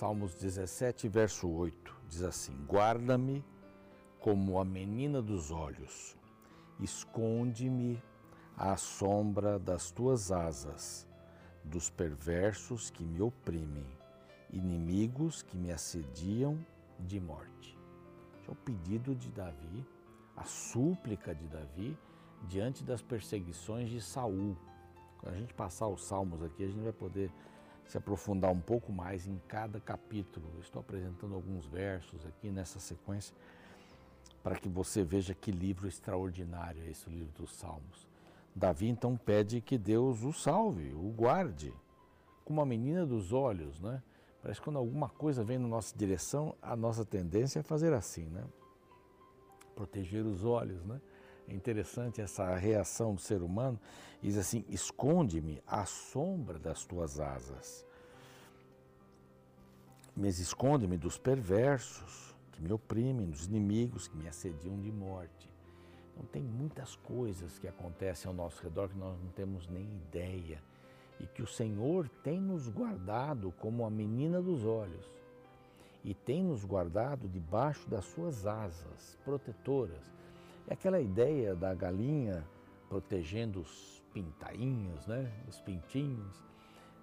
Salmos 17, verso 8 diz assim: Guarda-me como a menina dos olhos, esconde-me à sombra das tuas asas, dos perversos que me oprimem, inimigos que me assediam de morte. é o pedido de Davi, a súplica de Davi diante das perseguições de Saul. Quando a gente passar os salmos aqui, a gente vai poder se aprofundar um pouco mais em cada capítulo. Eu estou apresentando alguns versos aqui nessa sequência para que você veja que livro extraordinário é esse o livro dos Salmos. Davi então pede que Deus o salve, o guarde, como a menina dos olhos, né? Parece que quando alguma coisa vem na nossa direção, a nossa tendência é fazer assim, né? Proteger os olhos, né? É interessante essa reação do ser humano. Diz assim: esconde-me à sombra das tuas asas. Mas esconde-me dos perversos que me oprimem, dos inimigos que me assediam de morte. Então, tem muitas coisas que acontecem ao nosso redor que nós não temos nem ideia e que o Senhor tem nos guardado como a menina dos olhos e tem nos guardado debaixo das suas asas protetoras é aquela ideia da galinha protegendo os pintainhos, né? os pintinhos.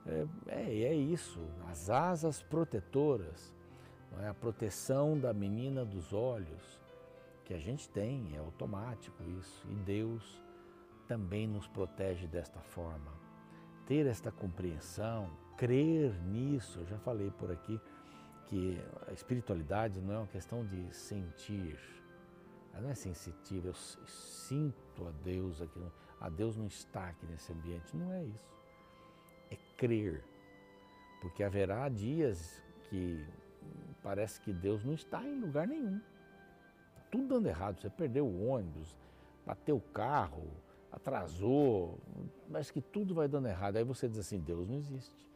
É, é, é isso, as asas protetoras, é? a proteção da menina dos olhos, que a gente tem, é automático isso, e Deus também nos protege desta forma. Ter esta compreensão, crer nisso, eu já falei por aqui que a espiritualidade não é uma questão de sentir, ela não é sensitiva, eu sinto a Deus aqui, a Deus não está aqui nesse ambiente. Não é isso. É crer. Porque haverá dias que parece que Deus não está em lugar nenhum. Tá tudo dando errado. Você perdeu o ônibus, bateu o carro, atrasou, mas que tudo vai dando errado. Aí você diz assim: Deus não existe.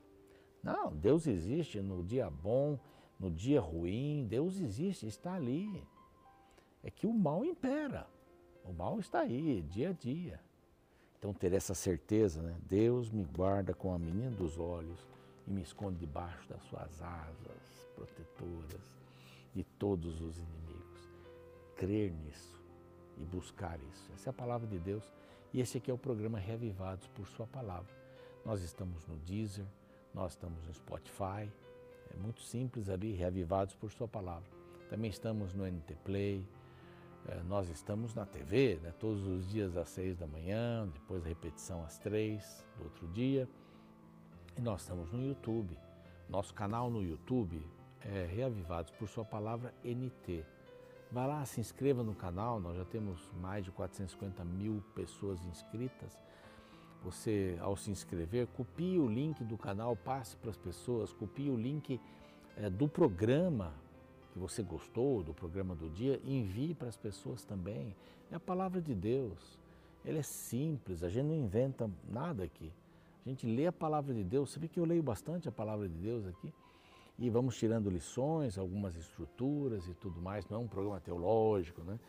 Não, Deus existe no dia bom, no dia ruim. Deus existe, está ali é que o mal impera. O mal está aí, dia a dia. Então, ter essa certeza, né? Deus me guarda com a menina dos olhos e me esconde debaixo das suas asas protetoras de todos os inimigos. Crer nisso e buscar isso. Essa é a palavra de Deus e esse aqui é o programa Reavivados por Sua Palavra. Nós estamos no Deezer, nós estamos no Spotify. É muito simples ali, Reavivados por Sua Palavra. Também estamos no NT Play é, nós estamos na TV, né, todos os dias às seis da manhã, depois a repetição às três do outro dia. E nós estamos no YouTube. Nosso canal no YouTube é Reavivados por Sua Palavra NT. Vai lá, se inscreva no canal, nós já temos mais de 450 mil pessoas inscritas. Você, ao se inscrever, copie o link do canal, passe para as pessoas, copie o link é, do programa que você gostou do programa do dia, envie para as pessoas também. É a palavra de Deus. Ele é simples, a gente não inventa nada aqui. A gente lê a palavra de Deus. Você vê que eu leio bastante a palavra de Deus aqui. E vamos tirando lições, algumas estruturas e tudo mais. Não é um programa teológico, né?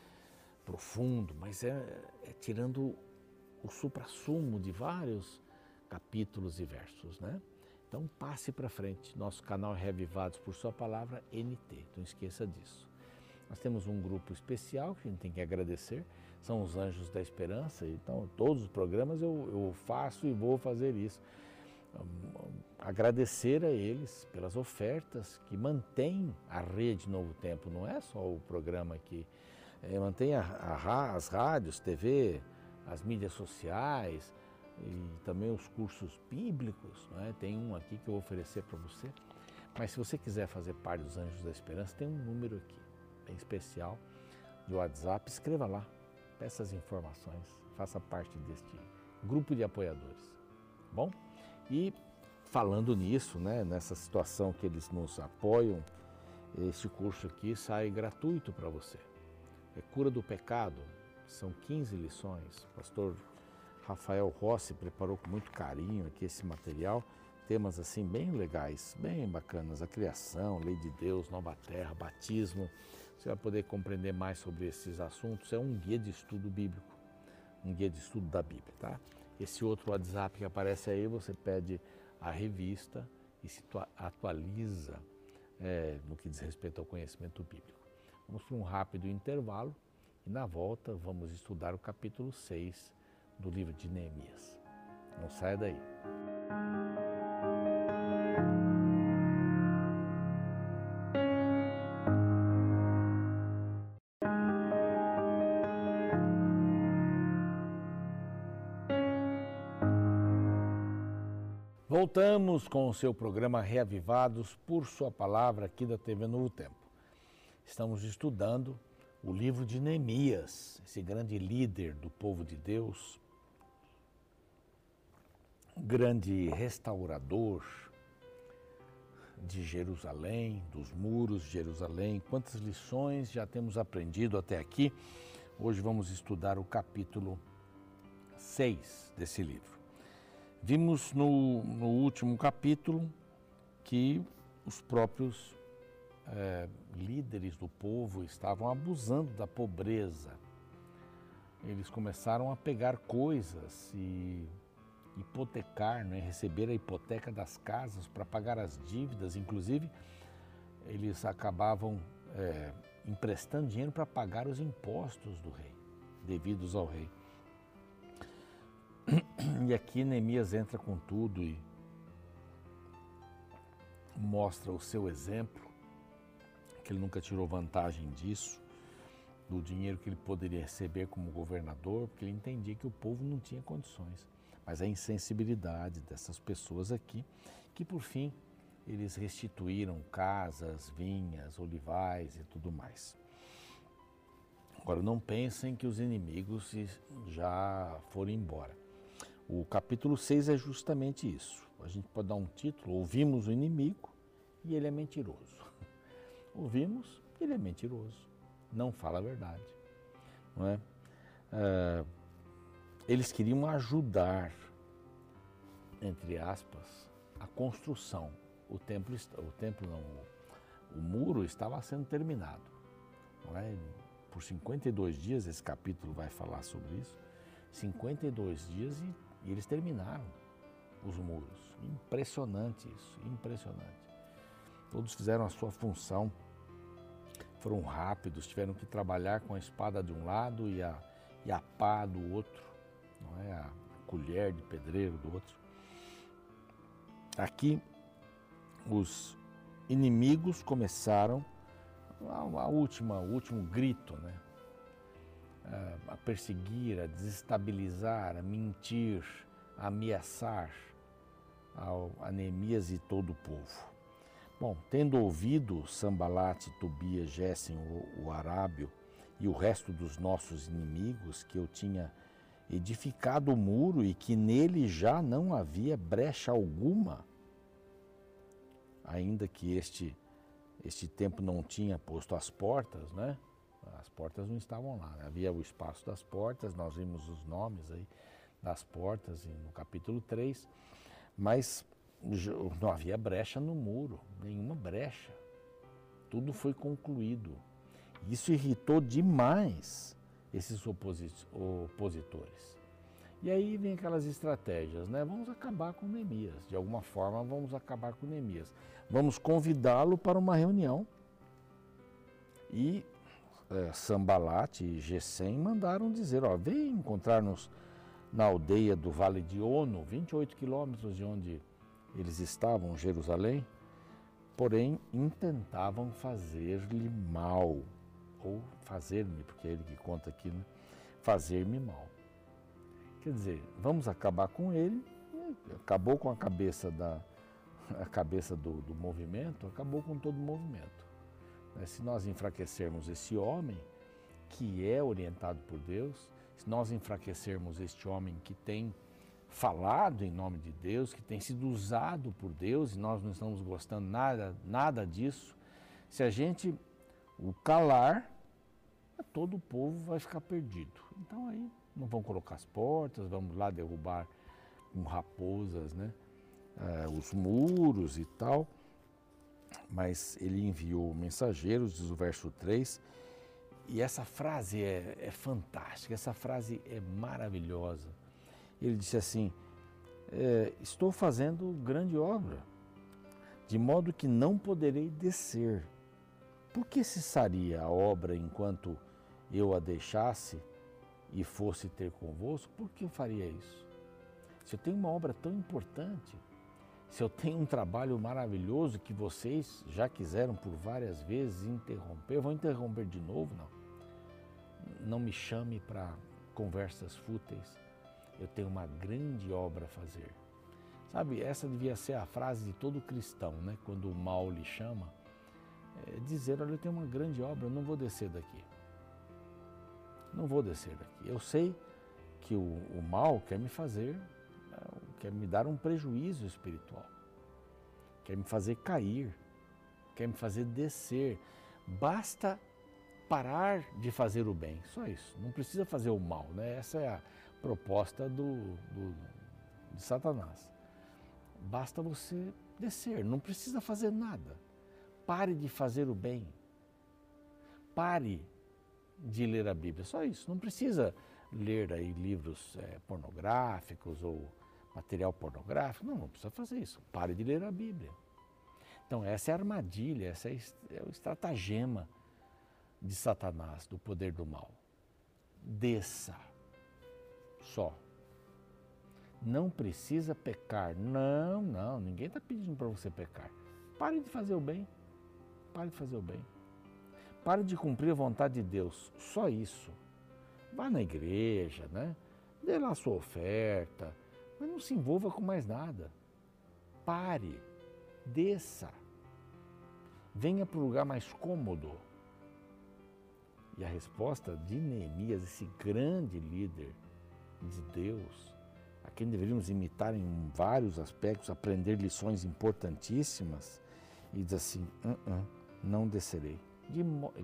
profundo, mas é, é tirando o supra-sumo de vários capítulos e versos, né? Então passe para frente. Nosso canal é Revivados por Sua Palavra NT. Não esqueça disso. Nós temos um grupo especial que a gente tem que agradecer, são os Anjos da Esperança. Então, todos os programas eu, eu faço e vou fazer isso. Agradecer a eles pelas ofertas que mantêm a rede Novo Tempo, não é só o programa que é, mantém a, a, as rádios, TV, as mídias sociais, e também os cursos bíblicos. É? Tem um aqui que eu vou oferecer para você. Mas se você quiser fazer parte dos Anjos da Esperança, tem um número aqui, bem especial, de WhatsApp. Escreva lá, peça as informações, faça parte deste grupo de apoiadores. Bom? E falando nisso, né, nessa situação que eles nos apoiam, este curso aqui sai gratuito para você. É Cura do Pecado, são 15 lições. Pastor Rafael Rossi preparou com muito carinho aqui esse material, temas assim bem legais, bem bacanas, a criação, lei de Deus, nova terra, batismo. Você vai poder compreender mais sobre esses assuntos. É um guia de estudo bíblico, um guia de estudo da Bíblia, tá? Esse outro WhatsApp que aparece aí, você pede a revista e se atualiza é, no que diz respeito ao conhecimento bíblico. Vamos para um rápido intervalo e na volta vamos estudar o capítulo 6 do livro de Neemias. Não saia daí. Voltamos com o seu programa Reavivados por Sua Palavra aqui da TV Novo Tempo. Estamos estudando o livro de Neemias, esse grande líder do povo de Deus, grande restaurador de Jerusalém, dos muros de Jerusalém. Quantas lições já temos aprendido até aqui? Hoje vamos estudar o capítulo 6 desse livro. Vimos no, no último capítulo que os próprios é, líderes do povo estavam abusando da pobreza. Eles começaram a pegar coisas e hipotecar, né, receber a hipoteca das casas para pagar as dívidas. Inclusive, eles acabavam é, emprestando dinheiro para pagar os impostos do rei, devidos ao rei. E aqui Neemias entra com tudo e mostra o seu exemplo, que ele nunca tirou vantagem disso, do dinheiro que ele poderia receber como governador, porque ele entendia que o povo não tinha condições. Mas a insensibilidade dessas pessoas aqui, que por fim eles restituíram casas, vinhas, olivais e tudo mais. Agora, não pensem que os inimigos já foram embora. O capítulo 6 é justamente isso. A gente pode dar um título: Ouvimos o inimigo e ele é mentiroso. Ouvimos, ele é mentiroso. Não fala a verdade. Não é? é eles queriam ajudar, entre aspas, a construção. O templo, o templo não, o muro estava sendo terminado. É? Por 52 dias, esse capítulo vai falar sobre isso. 52 dias e e eles terminaram os muros. Impressionante isso, impressionante. Todos fizeram a sua função, foram rápidos, tiveram que trabalhar com a espada de um lado e a, e a pá do outro, é? a colher de pedreiro do outro. Aqui, os inimigos começaram a, última, o último grito, né? a perseguir, a desestabilizar, a mentir, a ameaçar a Neemias e todo o povo. Bom, tendo ouvido Sambalate, Tobias, Gessen, o, o Arábio e o resto dos nossos inimigos que eu tinha edificado o muro e que nele já não havia brecha alguma, ainda que este, este tempo não tinha posto as portas, né? As portas não estavam lá. Né? Havia o espaço das portas, nós vimos os nomes aí das portas no capítulo 3, mas não havia brecha no muro, nenhuma brecha. Tudo foi concluído. Isso irritou demais esses opositores. E aí vem aquelas estratégias, né? Vamos acabar com Neemias. De alguma forma, vamos acabar com Neemias. Vamos convidá-lo para uma reunião e é, Sambalat e Gesem mandaram dizer, ó, vem encontrar-nos na aldeia do Vale de Ono, 28 quilômetros de onde eles estavam, Jerusalém, porém intentavam fazer-lhe mal, ou fazer-me, porque é ele que conta aqui, né? fazer-me mal. Quer dizer, vamos acabar com ele, acabou com a cabeça da a cabeça do, do movimento, acabou com todo o movimento. Né? Se nós enfraquecermos esse homem, que é orientado por Deus, se nós enfraquecermos este homem que tem falado em nome de Deus, que tem sido usado por Deus e nós não estamos gostando nada, nada disso, se a gente o calar, todo o povo vai ficar perdido. Então aí não vão colocar as portas, vamos lá derrubar com raposas, né? Eh, os muros e tal mas ele enviou mensageiros, diz o verso 3, e essa frase é, é fantástica, essa frase é maravilhosa. Ele disse assim: é, Estou fazendo grande obra, de modo que não poderei descer. Por que cessaria a obra enquanto eu a deixasse e fosse ter convosco? Por que eu faria isso? Se eu tenho uma obra tão importante, se eu tenho um trabalho maravilhoso que vocês já quiseram por várias vezes interromper, eu vou interromper de novo? Não. Não me chame para conversas fúteis. Eu tenho uma grande obra a fazer. Sabe, essa devia ser a frase de todo cristão, né? Quando o mal lhe chama, é dizer: Olha, eu tenho uma grande obra, eu não vou descer daqui. Não vou descer daqui. Eu sei que o, o mal quer me fazer quer me dar um prejuízo espiritual, quer me fazer cair, quer me fazer descer. Basta parar de fazer o bem, só isso. Não precisa fazer o mal, né? Essa é a proposta do, do de Satanás. Basta você descer, não precisa fazer nada. Pare de fazer o bem. Pare de ler a Bíblia, só isso. Não precisa ler aí livros é, pornográficos ou material pornográfico. Não, não precisa fazer isso. Pare de ler a Bíblia. Então, essa é a armadilha, essa é, é o estratagema de Satanás, do poder do mal. Desça. Só. Não precisa pecar. Não, não, ninguém está pedindo para você pecar. Pare de fazer o bem. Pare de fazer o bem. Pare de cumprir a vontade de Deus. Só isso. Vá na igreja, né? Dê lá a sua oferta mas não se envolva com mais nada. Pare, desça, venha para o lugar mais cômodo. E a resposta de Neemias, esse grande líder de Deus, a quem deveríamos imitar em vários aspectos, aprender lições importantíssimas, e diz assim: não descerei. De,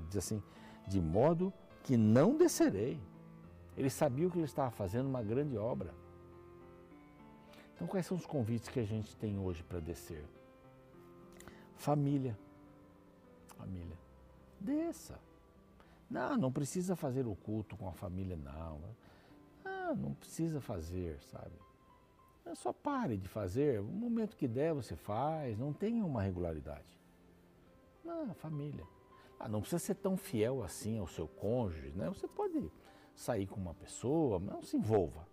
diz assim: de modo que não descerei. Ele sabia que ele estava fazendo uma grande obra. Então, quais são os convites que a gente tem hoje para descer? Família. Família. Desça. Não, não precisa fazer o culto com a família, não. Ah, não precisa fazer, sabe? É só pare de fazer. O momento que der, você faz. Não tem uma regularidade. Não, família. Ah, não precisa ser tão fiel assim ao seu cônjuge, né? Você pode sair com uma pessoa, mas não se envolva.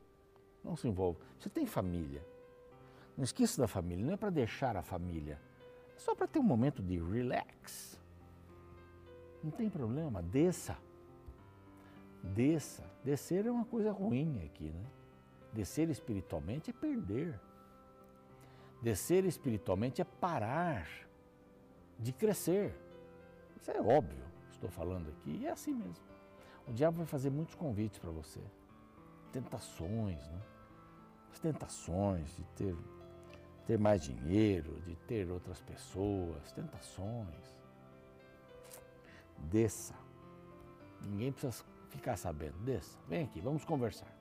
Não se envolva. Você tem família. Não esqueça da família, não é para deixar a família, é só para ter um momento de relax. Não tem problema, desça. Desça. Descer é uma coisa ruim aqui, né? Descer espiritualmente é perder. Descer espiritualmente é parar de crescer. Isso é óbvio, estou falando aqui, e é assim mesmo. O diabo vai fazer muitos convites para você. Tentações, né? As tentações de ter ter mais dinheiro, de ter outras pessoas, tentações. Desça. Ninguém precisa ficar sabendo. Desça. Vem aqui, vamos conversar.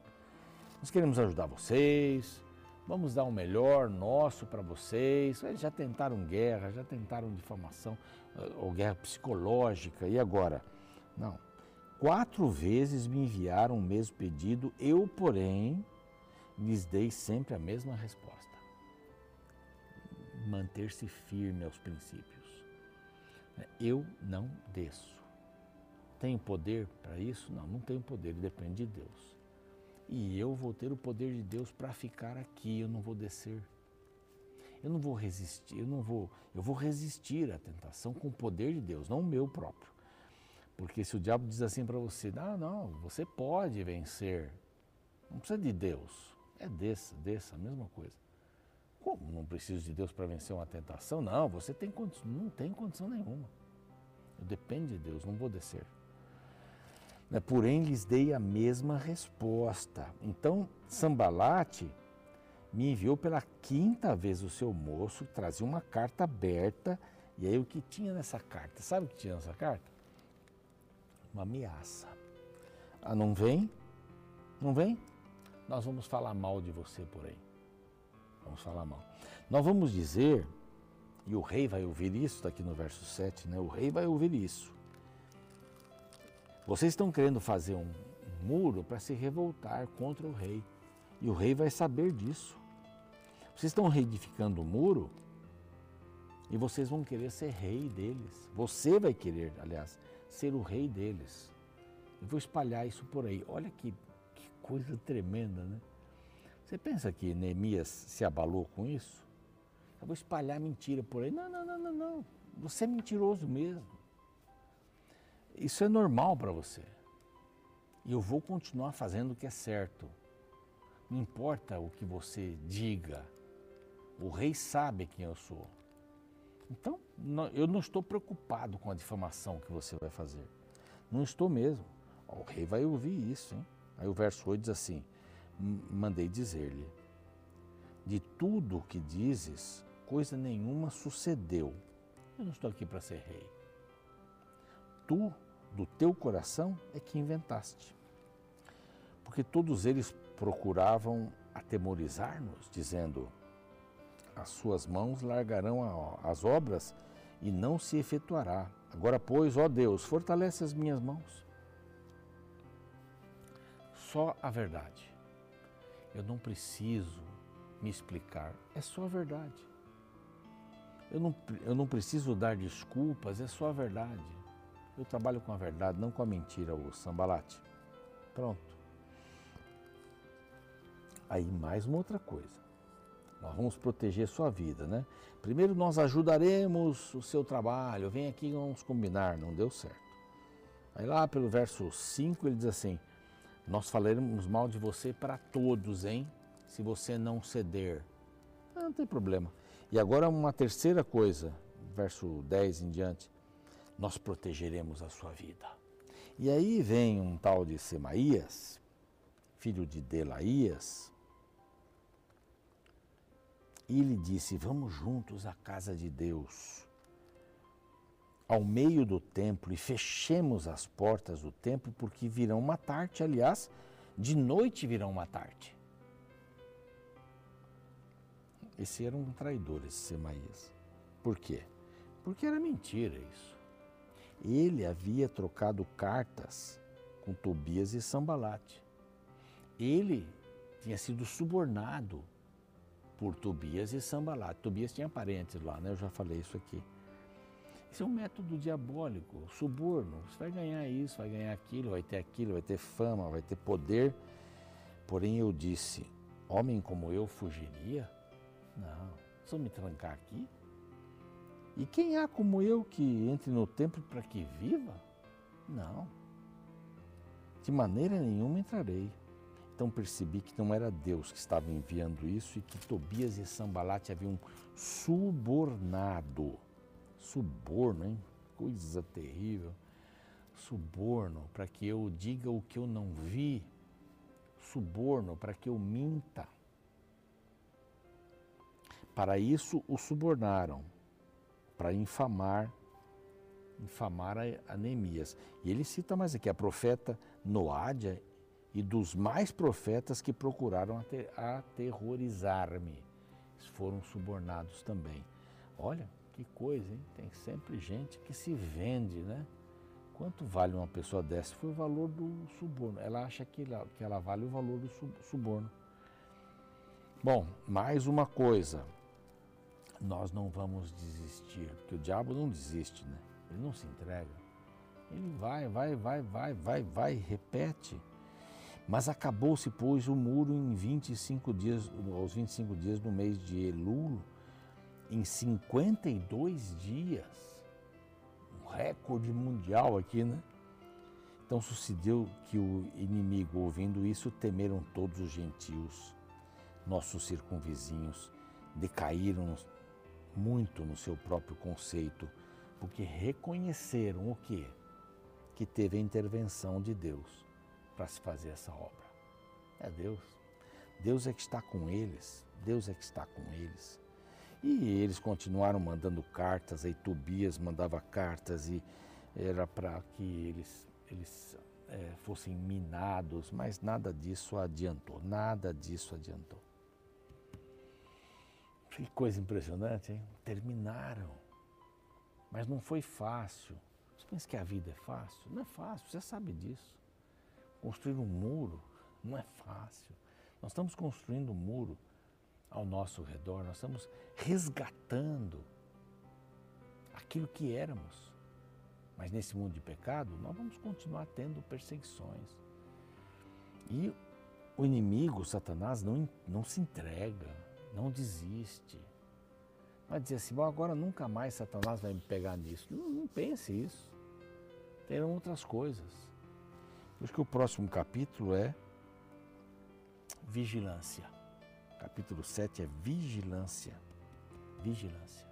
Nós queremos ajudar vocês, vamos dar o melhor nosso para vocês. Eles já tentaram guerra, já tentaram difamação eh, ou guerra psicológica, e agora? Não. Quatro vezes me enviaram o mesmo pedido, eu, porém, lhes dei sempre a mesma resposta manter-se firme aos princípios. Eu não desço. Tenho poder para isso? Não, não tenho poder, depende de Deus. E eu vou ter o poder de Deus para ficar aqui, eu não vou descer. Eu não vou resistir, eu não vou, eu vou resistir à tentação com o poder de Deus, não o meu próprio. Porque se o diabo diz assim para você, não, não, você pode vencer, não precisa de Deus, é desça, desça, a mesma coisa. Como? Não preciso de Deus para vencer uma tentação? Não, você tem condição, não tem condição nenhuma. Eu dependo de Deus, não vou descer. Né, porém, lhes dei a mesma resposta. Então, Sambalate me enviou pela quinta vez o seu moço, trazia uma carta aberta. E aí, o que tinha nessa carta? Sabe o que tinha nessa carta? Uma ameaça. Ah, não vem? Não vem? Nós vamos falar mal de você por aí. Vamos falar mal. Nós vamos dizer, e o rei vai ouvir isso, está aqui no verso 7, né? O rei vai ouvir isso. Vocês estão querendo fazer um, muro para se revoltar contra o rei. E o rei vai saber disso. Vocês estão reedificando o muro E vocês vão querer ser rei deles. Você vai querer, aliás, ser o rei deles. Eu vou espalhar isso por aí. Olha que, que coisa tremenda, né? Você pensa que Neemias se abalou com isso? Eu vou espalhar mentira por aí. Não, não, não, não, não. Você é mentiroso mesmo. Isso é normal para você. E eu vou continuar fazendo o que é certo. Não importa o que você diga, o rei sabe quem eu sou. Então, eu não estou preocupado com a difamação que você vai fazer. Não estou mesmo. O rei vai ouvir isso, hein? Aí o verso 8 diz assim: Mandei dizer-lhe: De tudo o que dizes, coisa nenhuma sucedeu. Eu não estou aqui para ser rei. Tu, do teu coração, é que inventaste. Porque todos eles procuravam atemorizar-nos, dizendo: As suas mãos largarão as obras e não se efetuará. Agora, pois, ó Deus, fortalece as minhas mãos. Só a verdade. Eu não preciso me explicar, é só a verdade. Eu não, eu não preciso dar desculpas, é só a verdade. Eu trabalho com a verdade, não com a mentira, o sambalate. Pronto. Aí mais uma outra coisa. Nós vamos proteger sua vida, né? Primeiro nós ajudaremos o seu trabalho. Vem aqui vamos combinar, não deu certo. Aí lá pelo verso 5 ele diz assim: Nós falaremos mal de você para todos, hein? Se você não ceder. Ah, não tem problema. E agora uma terceira coisa, verso 10 em diante. Nós protegeremos a sua vida. E aí vem um tal de Semaías, filho de Delaías, e lhe disse: Vamos juntos à casa de Deus, ao meio do templo, e fechemos as portas do templo, porque virão matar-te. Aliás, de noite virão matar-te. Esse era um traidor, esse Semaías. Por quê? Porque era mentira isso. Ele havia trocado cartas com Tobias e Sambalate. Ele tinha sido subornado por Tobias e Sambalat. Tobias tinha parentes lá, né? Eu já falei isso aqui. Isso é um método diabólico, suborno. Você vai ganhar isso, vai ganhar aquilo, vai ter aquilo, vai ter fama, vai ter poder. Porém, eu disse: homem como eu fugiria? Não, só me trancar aqui? E quem há como eu que entre no templo para que viva? Não. De maneira nenhuma entrarei. Então percebi que não era Deus que estava enviando isso e que Tobias e Sambalate haviam subornado. Suborno, hein? Coisa terrível. Suborno para que eu diga o que eu não vi. Suborno para que eu minta. Para isso o subornaram, para infamar, infamar a Neemias. E ele cita mais aqui a profeta Noádia e dos mais profetas que procuraram aterrorizar-me. Foram subornados também. Olha, que coisa, hein? Tem sempre gente que se vende, né? Quanto vale uma pessoa dessa? Foi o valor do suborno. Ela acha que ela, que ela vale o valor do suborno. Bom, mais uma coisa. Nós não vamos desistir, porque o diabo não desiste, né? Ele não se entrega. Ele vai, vai, vai, vai, vai, vai, repete. Mas acabou-se, pois, o muro em 25 dias, aos 25 dias do mês de Elul, em 52 dias. Um recorde mundial aqui, né? Então sucedeu que o inimigo, ouvindo isso, temeram todos os gentios, nossos circunvizinhos, decaíram muito no seu próprio conceito, porque reconheceram o quê? Que teve a intervenção de Deus para se fazer essa obra. É Deus. Deus é que está com eles. Deus é que está com eles. E eles continuaram mandando cartas, aí Tobias mandava cartas e era para que eles, eles é, fossem minados, mas nada disso adiantou, nada disso adiantou. Que coisa impressionante, hein? Terminaram. Mas não foi fácil. Você pensa que a vida é fácil? Não é fácil, você sabe disso. Construir um muro não é fácil. Nós estamos construindo um muro ao nosso redor, nós estamos resgatando aquilo que éramos. Mas nesse mundo de pecado, nós vamos continuar tendo perseguições. E o inimigo, Satanás, não, não se entrega, não desiste. Vai dizer assim, bom, agora nunca mais Satanás vai me pegar nisso. Não, não pense isso. Terão outras coisas. Por isso que o próximo capítulo é vigilância. Capítulo 7 é vigilância. Vigilância.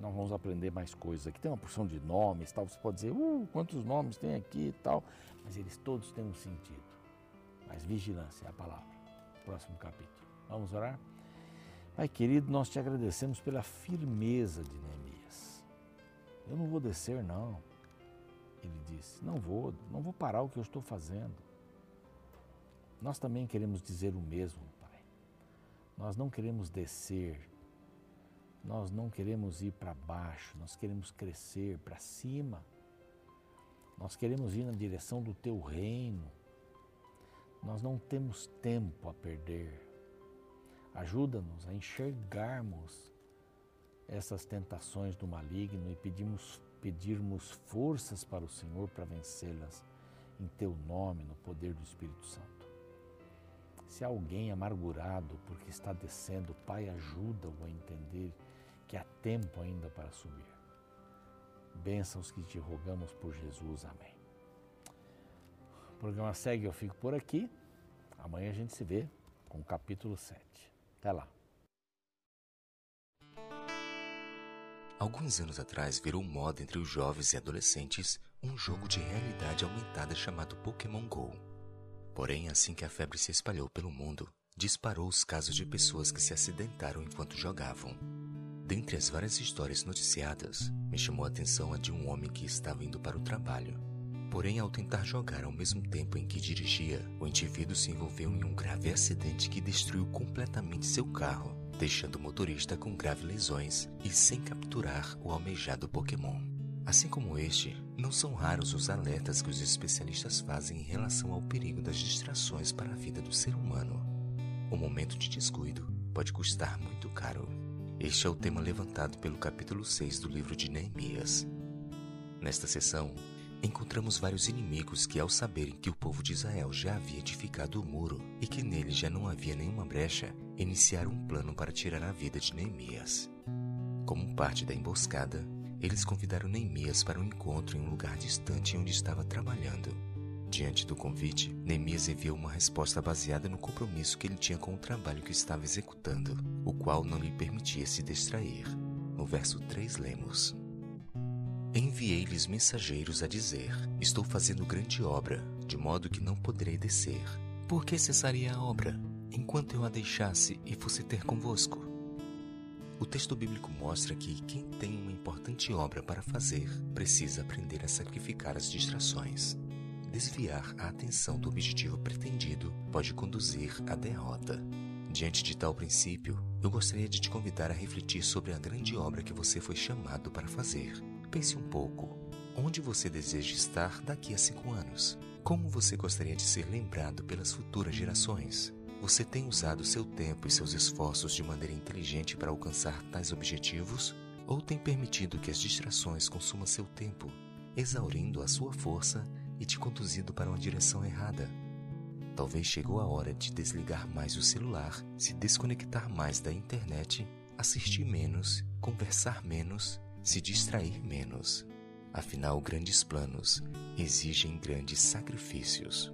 Nós vamos aprender mais coisas. Aqui tem uma porção de nomes, tal. Você pode dizer, uh, quantos nomes tem aqui e tal. Mas eles todos têm um sentido. Mas vigilância é a palavra. Próximo capítulo. Vamos orar? Pai querido, nós te agradecemos pela firmeza de Neemias. Eu não vou descer, não. Ele disse: Não vou, não vou parar o que eu estou fazendo. Nós também queremos dizer o mesmo, Pai. Nós não queremos descer, nós não queremos ir para baixo, nós queremos crescer para cima. Nós queremos ir na direção do teu reino. Nós não temos tempo a perder. Ajuda-nos a enxergarmos essas tentações do maligno e pedimos, pedirmos forças para o Senhor para vencê-las em teu nome, no poder do Espírito Santo. Se alguém amargurado porque está descendo, Pai, ajuda-o a entender que há tempo ainda para subir. Bênçãos que te rogamos por Jesus. Amém. O programa segue, eu fico por aqui. Amanhã a gente se vê com o capítulo 7. Até lá. Alguns anos atrás virou moda entre os jovens e adolescentes um jogo de realidade aumentada chamado Pokémon Go. Porém, assim que a febre se espalhou pelo mundo, disparou os casos de pessoas que se acidentaram enquanto jogavam. Dentre as várias histórias noticiadas, me chamou a atenção a de um homem que estava indo para o trabalho. Porém, ao tentar jogar ao mesmo tempo em que dirigia, o indivíduo se envolveu em um grave acidente que destruiu completamente seu carro, deixando o motorista com graves lesões e sem capturar o almejado Pokémon. Assim como este, não são raros os alertas que os especialistas fazem em relação ao perigo das distrações para a vida do ser humano. O momento de descuido pode custar muito caro. Este é o tema levantado pelo capítulo 6 do livro de Neemias. Nesta sessão, encontramos vários inimigos que, ao saberem que o povo de Israel já havia edificado o muro e que nele já não havia nenhuma brecha, iniciaram um plano para tirar a vida de Neemias. Como parte da emboscada, eles convidaram Neemias para um encontro em um lugar distante onde estava trabalhando. Diante do convite, Neemias enviou uma resposta baseada no compromisso que ele tinha com o trabalho que estava executando, o qual não lhe permitia se distrair. No verso 3 lemos: Enviei-lhes mensageiros a dizer: Estou fazendo grande obra, de modo que não poderei descer. Por que cessaria a obra, enquanto eu a deixasse e fosse ter convosco? O texto bíblico mostra que quem tem uma importante obra para fazer precisa aprender a sacrificar as distrações. Desviar a atenção do objetivo pretendido pode conduzir à derrota. Diante de tal princípio, eu gostaria de te convidar a refletir sobre a grande obra que você foi chamado para fazer Pense um pouco. Onde você deseja estar daqui a cinco anos? Como você gostaria de ser lembrado pelas futuras gerações? Você tem usado seu tempo e seus esforços de maneira inteligente para alcançar tais objetivos? Ou tem permitido que as distrações consumam seu tempo, exaurindo a sua força e te conduzindo para uma direção errada? Talvez chegou a hora de desligar mais o celular, se desconectar mais da internet, assistir menos, conversar menos se distrair menos. Afinal, grandes planos exigem grandes sacrifícios.